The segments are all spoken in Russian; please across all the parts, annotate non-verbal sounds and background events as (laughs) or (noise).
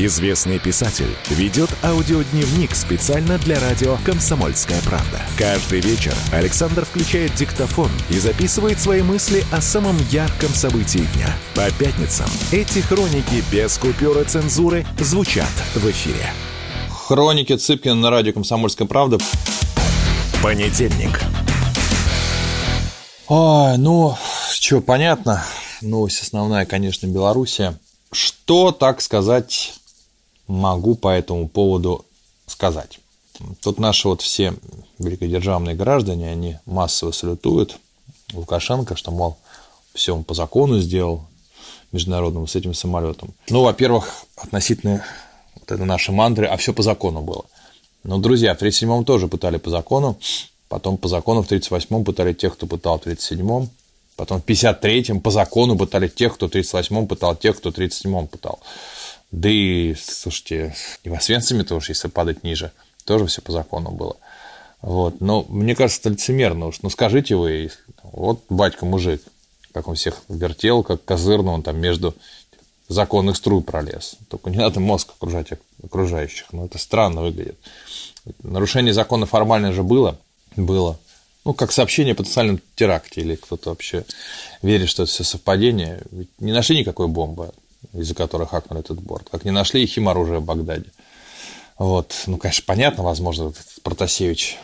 Известный писатель ведет аудиодневник специально для радио «Комсомольская правда». Каждый вечер Александр включает диктофон и записывает свои мысли о самом ярком событии дня. По пятницам эти хроники без купюры цензуры звучат в эфире. Хроники Цыпкина на радио «Комсомольская правда». Понедельник. Ой, ну, что, понятно. Новость основная, конечно, Белоруссия. Что, так сказать, могу по этому поводу сказать? Тут наши вот все великодержавные граждане, они массово салютуют Лукашенко, что, мол, все он по закону сделал международному с этим самолетом. Ну, во-первых, относительно вот этой нашей мантры, а все по закону было. Но, друзья, в 37-м тоже пытали по закону, потом по закону в 38-м пытали тех, кто пытал в 37-м, потом в 53-м по закону пытали тех, кто в 38-м пытал, тех, кто в 37-м пытал. Да и, слушайте, и в Освенциме тоже, если падать ниже, тоже все по закону было. Вот. Но мне кажется, это лицемерно уж. Ну, скажите вы, вот батька мужик, как он всех вертел, как козырно он там между законных струй пролез. Только не надо мозг окружать окружающих. Ну, это странно выглядит. Нарушение закона формально же было. Было. Ну, как сообщение о потенциальном теракте, или кто-то вообще верит, что это все совпадение. Ведь не нашли никакой бомбы, из-за которой хакнули этот борт. Как не нашли и химоружие в Багдаде. Вот. Ну, конечно, понятно, возможно, Протасевич,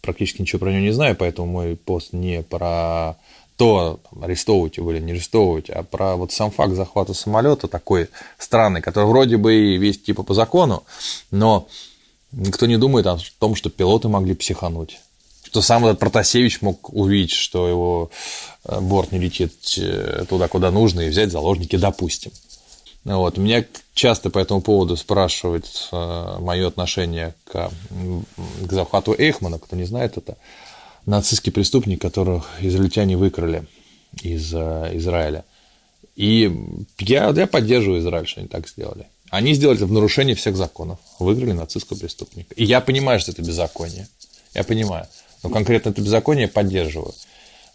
практически ничего про него не знаю, поэтому мой пост не про то, арестовывать его или не арестовывать, а про вот сам факт захвата самолета такой странный, который вроде бы и весь типа по закону, но никто не думает о том, что пилоты могли психануть что сам этот Протасевич мог увидеть, что его э, борт не летит э, туда, куда нужно, и взять заложники, допустим. Вот. Меня часто по этому поводу спрашивают э, мое отношение к, к захвату Эйхмана. Кто не знает, это нацистский преступник, которого израильтяне выкрали из Израиля. И я, я поддерживаю Израиль, что они так сделали. Они сделали это в нарушении всех законов. Выкрали нацистского преступника. И я понимаю, что это беззаконие. Я понимаю. Но конкретно это беззаконие поддерживаю.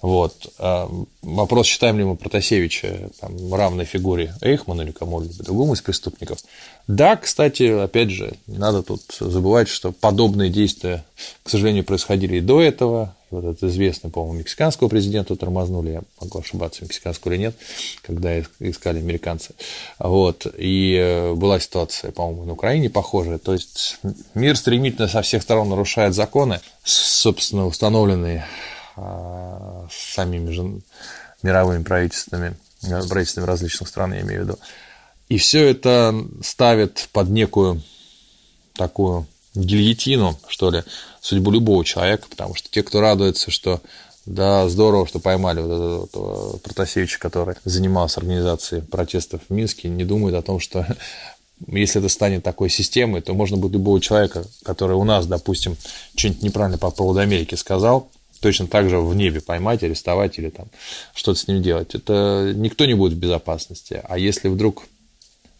Вот. А вопрос, считаем ли мы Протасевича там, равной фигуре Эйхмана или кому-либо другому из преступников. Да, кстати, опять же, не надо тут забывать, что подобные действия, к сожалению, происходили и до этого. Вот это известно, по-моему, мексиканского президента тормознули, я могу ошибаться, мексиканского или нет, когда искали американцы. Вот. И э, была ситуация, по-моему, на Украине похожая. То есть мир стремительно со всех сторон нарушает законы, собственно, установленные а, самими же мировыми правительствами, правительствами различных стран, я имею в виду. И все это ставит под некую такую гильотину, что ли, судьбу любого человека, потому что те, кто радуется, что да, здорово, что поймали вот этого, Протасевича, который занимался организацией протестов в Минске, не думают о том, что (laughs) если это станет такой системой, то можно будет любого человека, который у нас, допустим, что-нибудь неправильно по поводу Америки сказал, точно так же в небе поймать, арестовать или там что-то с ним делать. Это никто не будет в безопасности. А если вдруг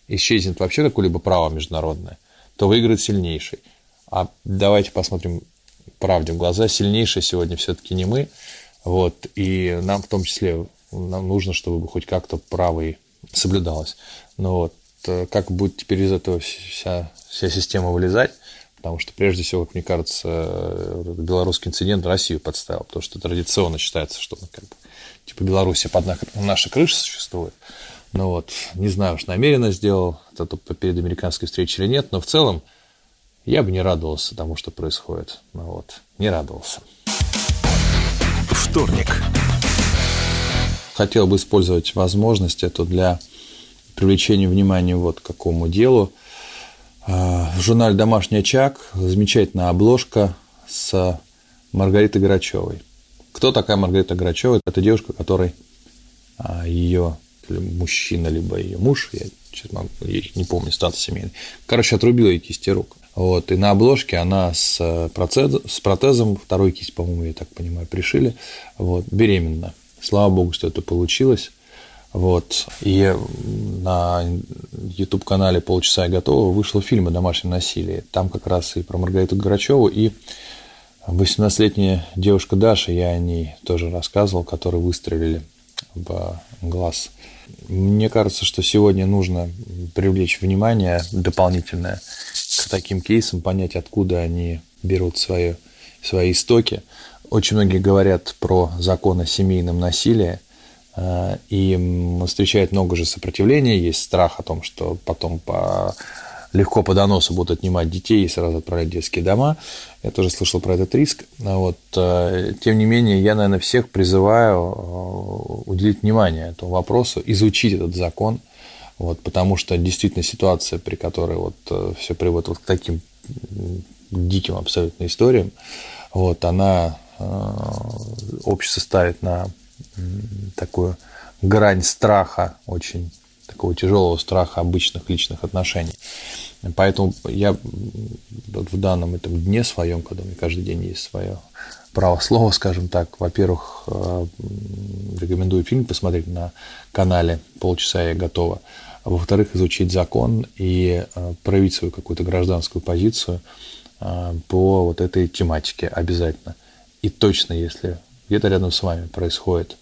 исчезнет вообще какое-либо право международное, то выиграет сильнейший. А давайте посмотрим правде в глаза. Сильнейший сегодня все-таки не мы. Вот, и нам в том числе нам нужно, чтобы хоть как-то право и соблюдалось. Но вот э, как будет теперь из этого вся, вся система вылезать, Потому что, прежде всего, мне кажется, белорусский инцидент Россию подставил, потому что традиционно считается, что как бы, типа Беларусь под нашей крышей существует. Ну вот, не знаю, уж намеренно сделал это перед американской встречей или нет, но в целом я бы не радовался тому, что происходит. Ну вот, не радовался. Вторник. Хотел бы использовать возможность эту для привлечения внимания вот к какому делу – а, в журнале «Домашний очаг» замечательная обложка с Маргаритой Грачевой. Кто такая Маргарита Грачева? Это девушка, которой а, ее мужчина, либо ее муж, я честно не помню статус семейный, короче, отрубила ей кисти рук. Вот, и на обложке она с, процез, с протезом, второй кисть, по-моему, я так понимаю, пришили, вот, беременна. Слава богу, что это получилось. Вот. И на YouTube-канале «Полчаса и готово» вышел фильм о домашнем насилии. Там как раз и про Маргариту Грачеву, и 18-летняя девушка Даша, я о ней тоже рассказывал, которые выстрелили в глаз. Мне кажется, что сегодня нужно привлечь внимание дополнительное к таким кейсам, понять, откуда они берут свое, свои истоки. Очень многие говорят про закон о семейном насилии, э, и встречает много же сопротивления, есть страх о том, что потом по легко по доносу будут отнимать детей и сразу отправлять в детские дома. Я тоже слышал про этот риск. Вот. Э, тем не менее, я, наверное, всех призываю э, уделить внимание этому вопросу, изучить этот закон, вот, потому что действительно ситуация, при которой вот э, все приводит вот к таким диким абсолютно историям, вот, она общество ставит на такую грань страха очень такого тяжелого страха обычных личных отношений. Поэтому я вот в данном этом дне своем, когда у меня каждый день есть свое право слова, скажем так, во-первых, э, рекомендую фильм посмотреть на канале «Полчаса я готова», а во-вторых, изучить закон и э, проявить свою какую-то гражданскую позицию э, по вот этой тематике обязательно. И точно, если где-то рядом с вами происходит,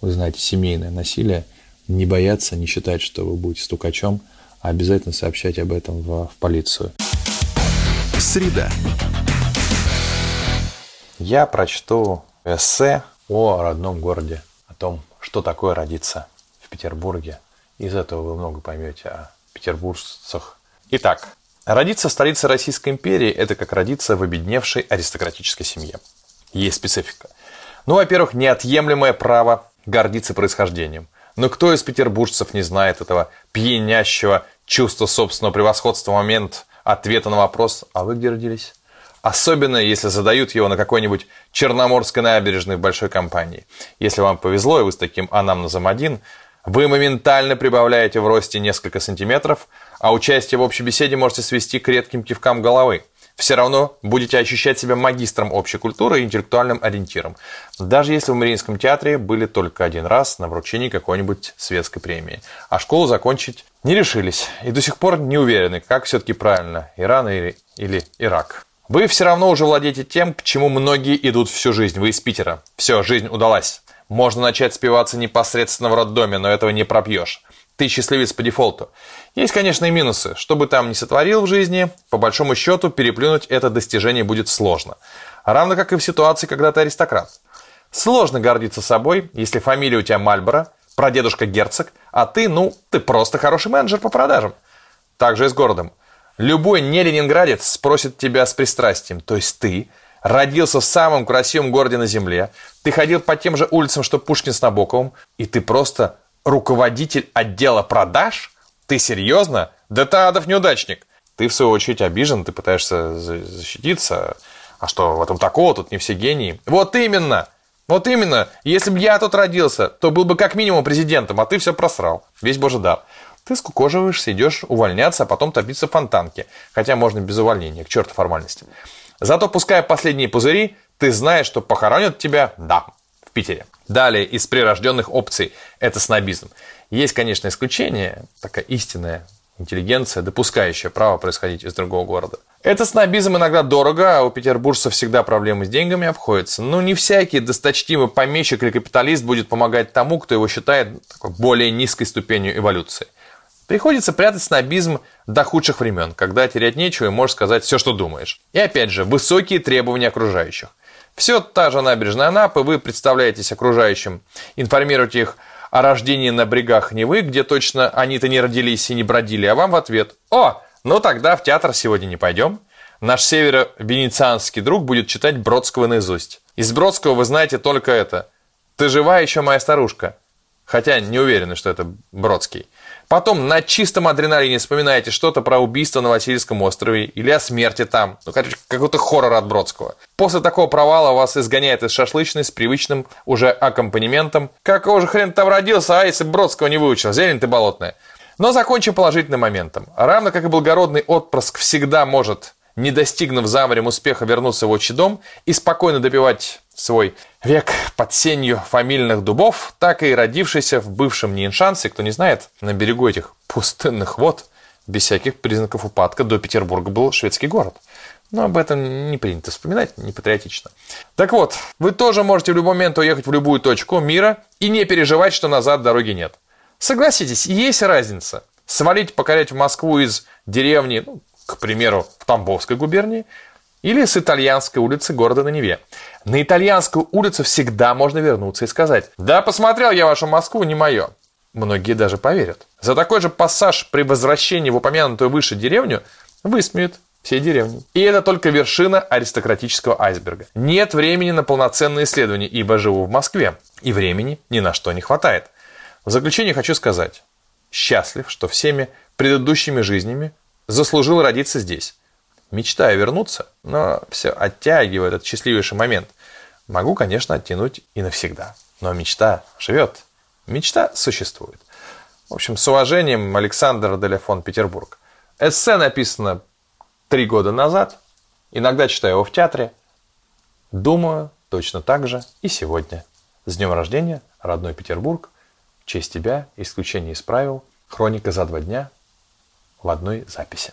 вы знаете, семейное насилие – не бояться, не считать, что вы будете стукачом, а обязательно сообщать об этом в, в полицию. Среда. Я прочту эссе о родном городе, о том, что такое родиться в Петербурге. Из этого вы много поймете о петербуржцах. Итак, родиться в столице Российской империи – это как родиться в обедневшей аристократической семье. Есть специфика. Ну, во-первых, неотъемлемое право гордиться происхождением – но кто из петербуржцев не знает этого пьянящего чувства собственного превосходства момент ответа на вопрос «А вы где родились?» Особенно, если задают его на какой-нибудь Черноморской набережной в большой компании. Если вам повезло, и вы с таким анамнезом один, вы моментально прибавляете в росте несколько сантиметров, а участие в общей беседе можете свести к редким кивкам головы все равно будете ощущать себя магистром общей культуры и интеллектуальным ориентиром, даже если в Мариинском театре были только один раз на вручении какой-нибудь светской премии, а школу закончить не решились и до сих пор не уверены, как все-таки правильно, Иран или, или Ирак. Вы все равно уже владеете тем, к чему многие идут всю жизнь. Вы из Питера. Все, жизнь удалась. Можно начать спиваться непосредственно в роддоме, но этого не пропьешь ты счастливец по дефолту. Есть, конечно, и минусы. Что бы там ни сотворил в жизни, по большому счету переплюнуть это достижение будет сложно. Равно как и в ситуации, когда ты аристократ. Сложно гордиться собой, если фамилия у тебя Мальборо, прадедушка герцог, а ты, ну, ты просто хороший менеджер по продажам. Так же и с городом. Любой не ленинградец спросит тебя с пристрастием, то есть ты родился в самом красивом городе на земле, ты ходил по тем же улицам, что Пушкин с Набоковым, и ты просто руководитель отдела продаж? Ты серьезно? Да ты адов неудачник. Ты, в свою очередь, обижен, ты пытаешься защититься. А что в этом такого? Тут не все гении. Вот именно! Вот именно! Если бы я тут родился, то был бы как минимум президентом, а ты все просрал. Весь божий дар. Ты скукоживаешься, идешь увольняться, а потом топиться в фонтанке. Хотя можно без увольнения, к черту формальности. Зато, пуская последние пузыри, ты знаешь, что похоронят тебя, да, в Питере. Далее, из прирожденных опций – это снобизм. Есть, конечно, исключение, такая истинная интеллигенция, допускающая право происходить из другого города. Это снобизм иногда дорого, а у петербуржцев всегда проблемы с деньгами обходятся. Но не всякий досточтимый помещик или капиталист будет помогать тому, кто его считает такой более низкой ступенью эволюции. Приходится прятать снобизм до худших времен, когда терять нечего и можешь сказать все, что думаешь. И опять же, высокие требования окружающих. Все та же набережная Анапы, вы представляетесь окружающим, информируете их о рождении на брегах Невы, где точно они-то не родились и не бродили, а вам в ответ «О, ну тогда в театр сегодня не пойдем». Наш северо-венецианский друг будет читать Бродского наизусть. Из Бродского вы знаете только это. «Ты жива еще, моя старушка?» Хотя не уверены, что это Бродский. Потом на чистом адреналине вспоминаете что-то про убийство на Васильевском острове или о смерти там. Ну, короче, какой-то хоррор от Бродского. После такого провала вас изгоняет из шашлычной с привычным уже аккомпанементом. Какого же хрен там родился, а если Бродского не выучил? Зелень ты болотная. Но закончим положительным моментом. Равно как и благородный отпрыск всегда может, не достигнув за успеха, вернуться в отчий дом и спокойно допивать свой век под сенью фамильных дубов, так и родившийся в бывшем Ниншансе, кто не знает, на берегу этих пустынных вод, без всяких признаков упадка, до Петербурга был шведский город. Но об этом не принято вспоминать, не патриотично. Так вот, вы тоже можете в любой момент уехать в любую точку мира и не переживать, что назад дороги нет. Согласитесь, есть разница. Свалить, покорять в Москву из деревни, ну, к примеру, в Тамбовской губернии, или с итальянской улицы города на Неве. На итальянскую улицу всегда можно вернуться и сказать «Да, посмотрел я вашу Москву, не мое». Многие даже поверят. За такой же пассаж при возвращении в упомянутую выше деревню высмеют всей деревни. И это только вершина аристократического айсберга. Нет времени на полноценные исследования, ибо живу в Москве, и времени ни на что не хватает. В заключение хочу сказать, счастлив, что всеми предыдущими жизнями заслужил родиться здесь. Мечтаю вернуться, но все оттягиваю этот счастливейший момент. Могу, конечно, оттянуть и навсегда. Но мечта живет. Мечта существует. В общем, с уважением, Александр Деляфон, Петербург. Эссе написано три года назад. Иногда читаю его в театре. Думаю точно так же и сегодня. С днем рождения, родной Петербург. В честь тебя, исключение из правил. Хроника за два дня в одной записи.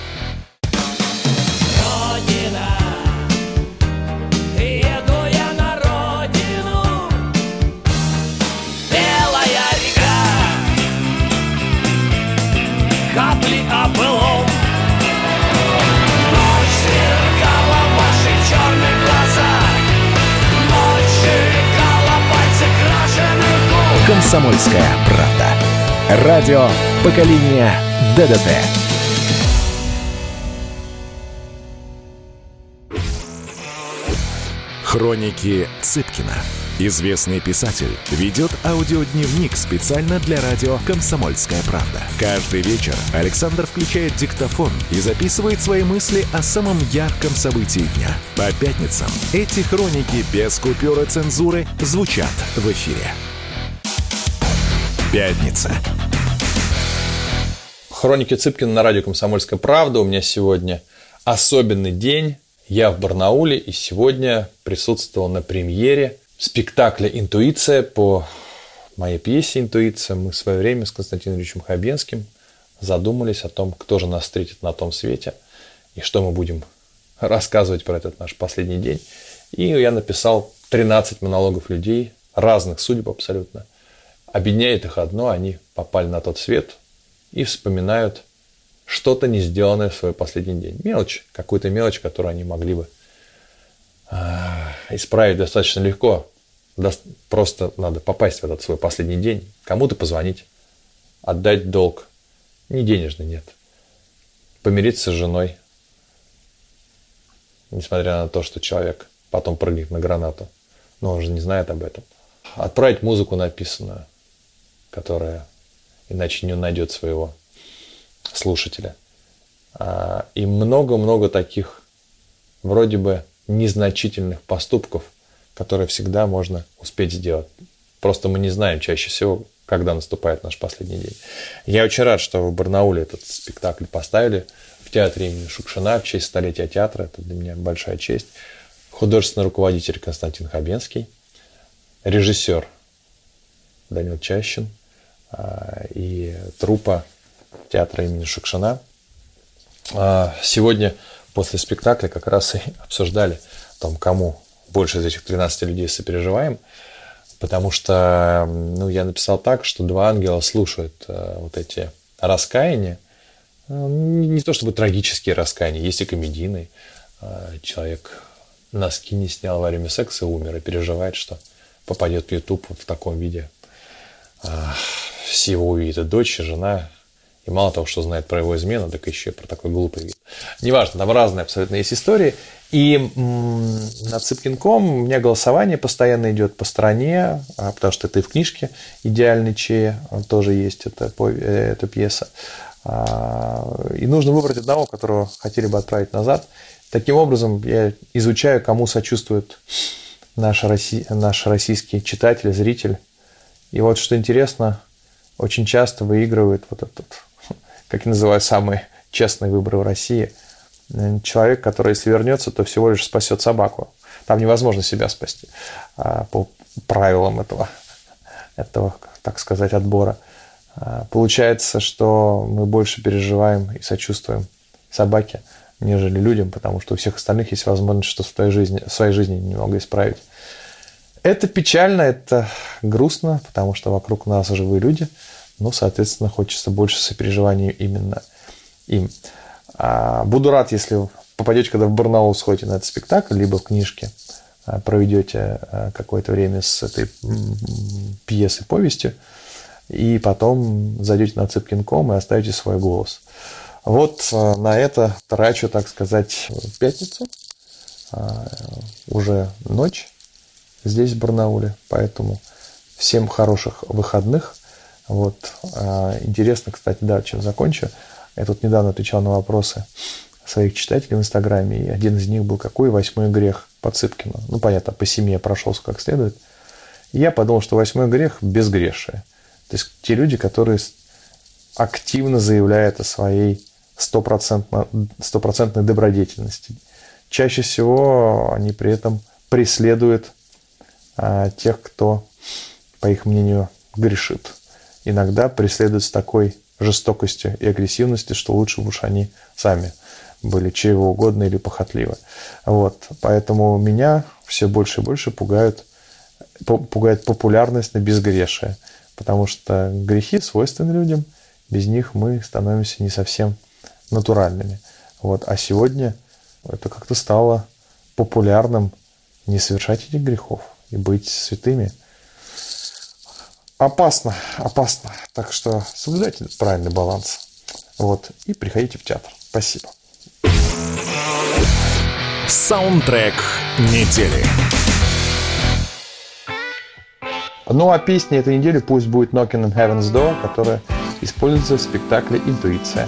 «Комсомольская правда». Радио поколения ДДТ». Хроники Цыпкина. Известный писатель ведет аудиодневник специально для радио «Комсомольская правда». Каждый вечер Александр включает диктофон и записывает свои мысли о самом ярком событии дня. По пятницам эти хроники без купюры цензуры звучат в эфире. Пятница. Хроники Цыпкина на радио «Комсомольская правда». У меня сегодня особенный день. Я в Барнауле и сегодня присутствовал на премьере спектакля «Интуиция» по моей пьесе «Интуиция». Мы в свое время с Константином Ильичем Хабенским задумались о том, кто же нас встретит на том свете и что мы будем рассказывать про этот наш последний день. И я написал 13 монологов людей, разных судеб абсолютно, Объединяет их одно, они попали на тот свет и вспоминают что-то не сделанное в свой последний день. Мелочь, какую-то мелочь, которую они могли бы а, исправить достаточно легко. Просто надо попасть в этот свой последний день, кому-то позвонить, отдать долг. Не денежный, нет. Помириться с женой, несмотря на то, что человек потом прыгнет на гранату. Но он же не знает об этом. Отправить музыку написанную которая иначе не найдет своего слушателя. А, и много-много таких вроде бы незначительных поступков, которые всегда можно успеть сделать. Просто мы не знаем чаще всего, когда наступает наш последний день. Я очень рад, что в Барнауле этот спектакль поставили в театре имени Шукшина в честь столетия театра. Это для меня большая честь. Художественный руководитель Константин Хабенский, режиссер Данил Чащин – и трупа театра имени Шукшина. А, сегодня после спектакля как раз и (laughs) обсуждали, там, кому больше из этих 13 людей сопереживаем, потому что ну, я написал так, что два ангела слушают а, вот эти раскаяния, не то чтобы трагические раскаяния, есть и комедийные. Человек носки не снял во время секса умер, и переживает, что попадет в YouTube вот в таком виде все его увидят, дочь, жена, и мало того, что знает про его измену, так еще и про такой глупый вид. Неважно, там разные абсолютно есть истории. И над Цыпкинком у меня голосование постоянно идет по стране, а, потому что это и в книжке «Идеальный Че» тоже есть эта, э, эта пьеса. А, и нужно выбрать одного, которого хотели бы отправить назад. Таким образом, я изучаю, кому сочувствует наш, россий, наш российский читатель, зритель. И вот что интересно, очень часто выигрывает вот этот, (laughs) как я называю, самый честный выбор в России. Человек, который, если вернется, то всего лишь спасет собаку. Там невозможно себя спасти а, по правилам этого, (laughs) этого, так сказать, отбора. А, получается, что мы больше переживаем и сочувствуем собаке, нежели людям, потому что у всех остальных есть возможность что в своей жизни, в своей жизни немного исправить. Это печально, это грустно, потому что вокруг нас живые люди, но, соответственно, хочется больше сопереживания именно им. А, буду рад, если попадете, когда в Барнаул сходите на этот спектакль, либо в книжке а, проведете какое-то время с этой пьесой, повестью, и потом зайдете на Цыпкин.ком и оставите свой голос. Вот на это трачу, так сказать, пятницу. А, уже ночь здесь, в Барнауле, поэтому всем хороших выходных. Вот. А, интересно, кстати, да, чем закончу. Я тут недавно отвечал на вопросы своих читателей в Инстаграме, и один из них был «Какой восьмой грех по Цыпкину?» Ну, понятно, по семье прошелся как следует. И я подумал, что восьмой грех – безгрешие. То есть те люди, которые активно заявляют о своей стопроцентной добродетельности. Чаще всего они при этом преследуют тех, кто, по их мнению, грешит. Иногда преследуют с такой жестокостью и агрессивностью, что лучше бы уж они сами были чего угодно или похотливы. Вот. Поэтому меня все больше и больше пугают, пугает популярность на безгрешие потому что грехи свойственны людям, без них мы становимся не совсем натуральными. Вот. А сегодня это как-то стало популярным не совершать этих грехов и быть святыми. Опасно, опасно. Так что соблюдайте правильный баланс. Вот. И приходите в театр. Спасибо. Саундтрек недели. Ну а песня этой недели пусть будет Knocking on Heaven's Door, которая используется в спектакле «Интуиция».